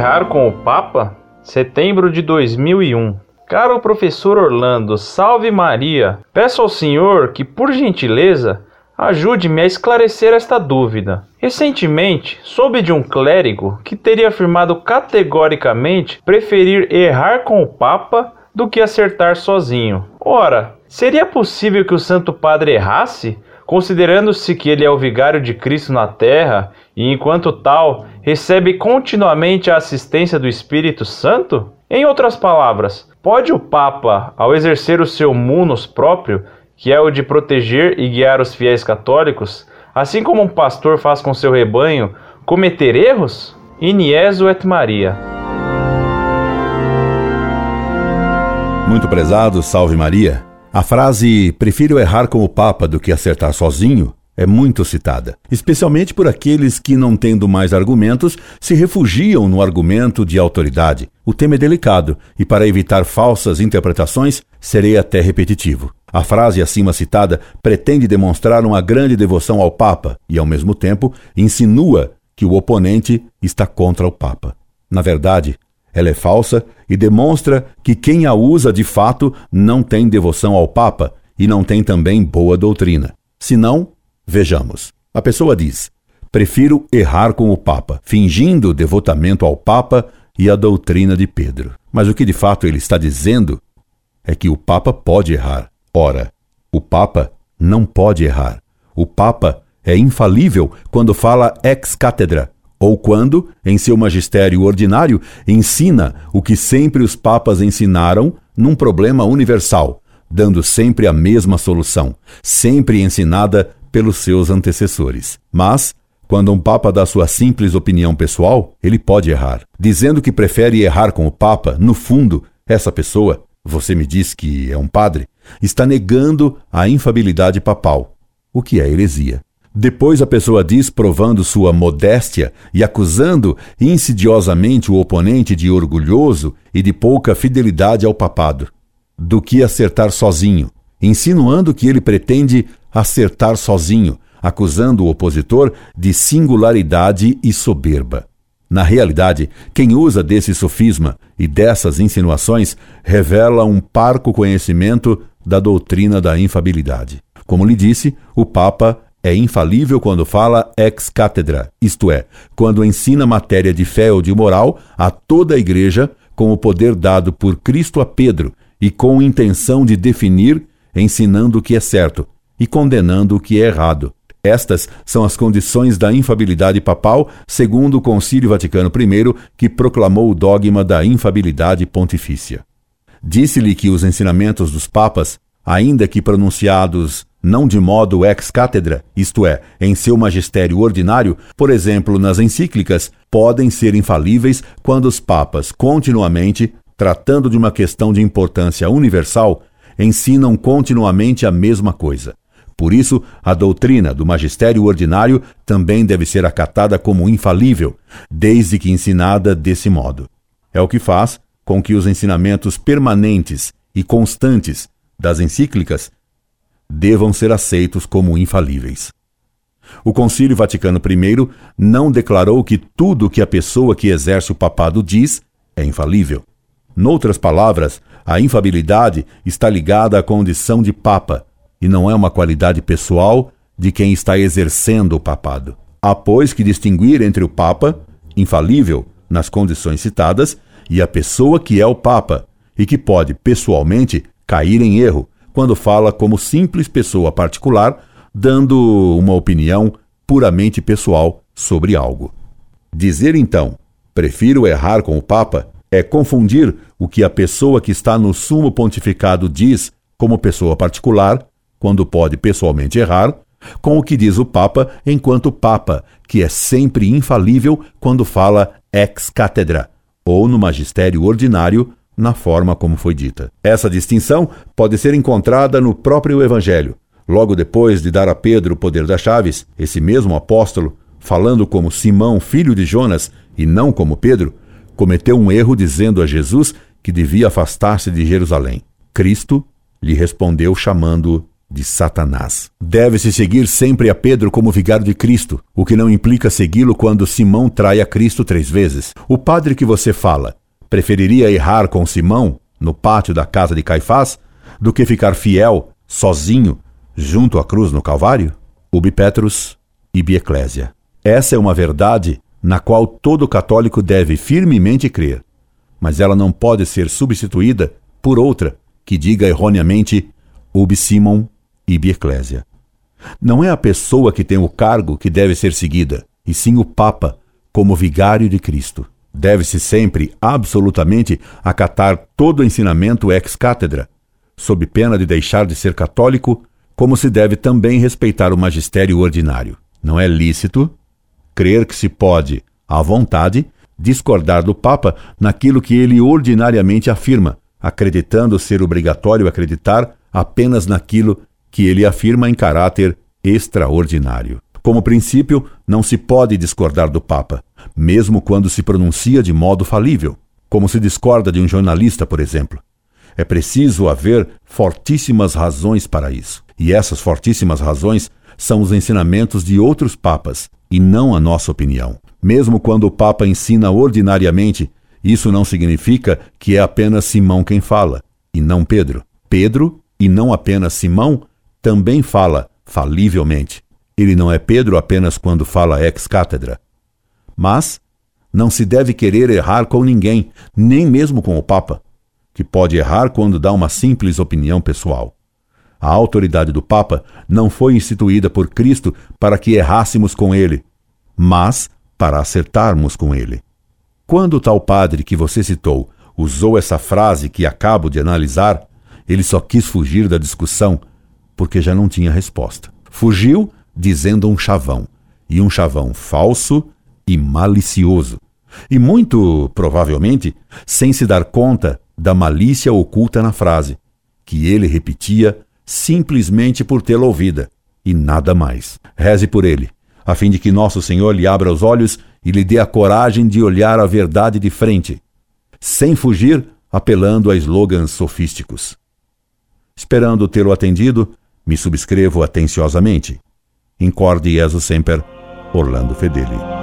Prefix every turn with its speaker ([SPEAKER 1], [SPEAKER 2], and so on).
[SPEAKER 1] errar com o Papa? Setembro de 2001. Caro professor Orlando, salve Maria. Peço ao senhor que, por gentileza, ajude-me a esclarecer esta dúvida. Recentemente, soube de um clérigo que teria afirmado categoricamente preferir errar com o Papa do que acertar sozinho. Ora, seria possível que o Santo Padre errasse, considerando-se que ele é o vigário de Cristo na terra e, enquanto tal, recebe continuamente a assistência do Espírito Santo? Em outras palavras, pode o Papa, ao exercer o seu munus próprio, que é o de proteger e guiar os fiéis católicos, assim como um pastor faz com seu rebanho, cometer erros? Inieso et Maria.
[SPEAKER 2] Muito prezado, salve Maria. A frase prefiro errar com o Papa do que acertar sozinho é muito citada, especialmente por aqueles que, não tendo mais argumentos, se refugiam no argumento de autoridade. O tema é delicado e, para evitar falsas interpretações, serei até repetitivo. A frase acima citada pretende demonstrar uma grande devoção ao Papa e, ao mesmo tempo, insinua que o oponente está contra o Papa. Na verdade, ela é falsa e demonstra que quem a usa de fato não tem devoção ao Papa e não tem também boa doutrina. Senão, Vejamos. A pessoa diz: prefiro errar com o Papa, fingindo devotamento ao Papa e à doutrina de Pedro. Mas o que de fato ele está dizendo é que o Papa pode errar. Ora, o Papa não pode errar. O Papa é infalível quando fala ex cátedra, ou quando, em seu magistério ordinário, ensina o que sempre os papas ensinaram num problema universal, dando sempre a mesma solução, sempre ensinada pelos seus antecessores. Mas, quando um papa dá sua simples opinião pessoal, ele pode errar. Dizendo que prefere errar com o papa, no fundo, essa pessoa, você me diz que é um padre, está negando a infabilidade papal, o que é heresia. Depois a pessoa diz, provando sua modéstia e acusando insidiosamente o oponente de orgulhoso e de pouca fidelidade ao papado, do que acertar sozinho, insinuando que ele pretende acertar sozinho, acusando o opositor de singularidade e soberba. Na realidade, quem usa desse sofisma e dessas insinuações revela um parco conhecimento da doutrina da infabilidade. Como lhe disse, o Papa é infalível quando fala ex cátedra, isto é, quando ensina matéria de fé ou de moral a toda a Igreja com o poder dado por Cristo a Pedro e com intenção de definir, ensinando o que é certo, e condenando o que é errado. Estas são as condições da infabilidade papal, segundo o Concílio Vaticano I, que proclamou o dogma da infabilidade pontifícia. Disse-lhe que os ensinamentos dos papas, ainda que pronunciados não de modo ex cátedra, isto é, em seu magistério ordinário, por exemplo, nas encíclicas, podem ser infalíveis quando os papas, continuamente, tratando de uma questão de importância universal, ensinam continuamente a mesma coisa. Por isso, a doutrina do magistério ordinário também deve ser acatada como infalível, desde que ensinada desse modo. É o que faz com que os ensinamentos permanentes e constantes das encíclicas devam ser aceitos como infalíveis. O Concílio Vaticano I não declarou que tudo que a pessoa que exerce o papado diz é infalível. Noutras palavras, a infabilidade está ligada à condição de papa, e não é uma qualidade pessoal de quem está exercendo o papado. Há, pois, que distinguir entre o Papa, infalível nas condições citadas, e a pessoa que é o Papa, e que pode, pessoalmente, cair em erro quando fala como simples pessoa particular, dando uma opinião puramente pessoal sobre algo. Dizer então, prefiro errar com o Papa, é confundir o que a pessoa que está no sumo pontificado diz como pessoa particular quando pode pessoalmente errar, com o que diz o Papa enquanto Papa, que é sempre infalível quando fala ex cátedra, ou no magistério ordinário, na forma como foi dita. Essa distinção pode ser encontrada no próprio Evangelho. Logo depois de dar a Pedro o poder das chaves, esse mesmo apóstolo, falando como Simão, filho de Jonas, e não como Pedro, cometeu um erro dizendo a Jesus que devia afastar-se de Jerusalém. Cristo lhe respondeu chamando de Satanás. Deve-se seguir sempre a Pedro como vigário de Cristo, o que não implica segui-lo quando Simão trai a Cristo três vezes. O padre que você fala preferiria errar com Simão no pátio da casa de Caifás do que ficar fiel, sozinho, junto à cruz no Calvário? Ubi Petrus, ibi Ecclesia. Essa é uma verdade na qual todo católico deve firmemente crer, mas ela não pode ser substituída por outra que diga erroneamente ubi Simon ibi Ecclesia. Não é a pessoa que tem o cargo que deve ser seguida, e sim o Papa, como vigário de Cristo. Deve-se sempre, absolutamente, acatar todo o ensinamento ex cátedra, sob pena de deixar de ser católico, como se deve também respeitar o magistério ordinário. Não é lícito crer que se pode, à vontade, discordar do Papa naquilo que ele ordinariamente afirma, acreditando ser obrigatório acreditar apenas naquilo que ele afirma em caráter extraordinário. Como princípio, não se pode discordar do Papa, mesmo quando se pronuncia de modo falível, como se discorda de um jornalista, por exemplo. É preciso haver fortíssimas razões para isso. E essas fortíssimas razões são os ensinamentos de outros papas, e não a nossa opinião. Mesmo quando o Papa ensina ordinariamente, isso não significa que é apenas Simão quem fala, e não Pedro. Pedro, e não apenas Simão, também fala falivelmente. Ele não é Pedro apenas quando fala ex cátedra. Mas não se deve querer errar com ninguém, nem mesmo com o Papa, que pode errar quando dá uma simples opinião pessoal. A autoridade do Papa não foi instituída por Cristo para que errássemos com ele, mas para acertarmos com ele. Quando o tal padre que você citou usou essa frase que acabo de analisar, ele só quis fugir da discussão porque já não tinha resposta. Fugiu dizendo um chavão, e um chavão falso e malicioso. E muito provavelmente sem se dar conta da malícia oculta na frase, que ele repetia simplesmente por tê-la ouvida, e nada mais. Reze por ele, a fim de que nosso Senhor lhe abra os olhos e lhe dê a coragem de olhar a verdade de frente, sem fugir apelando a slogans sofísticos. Esperando tê-lo atendido, me subscrevo atenciosamente. Incorde Jesus Semper, Orlando Fedeli.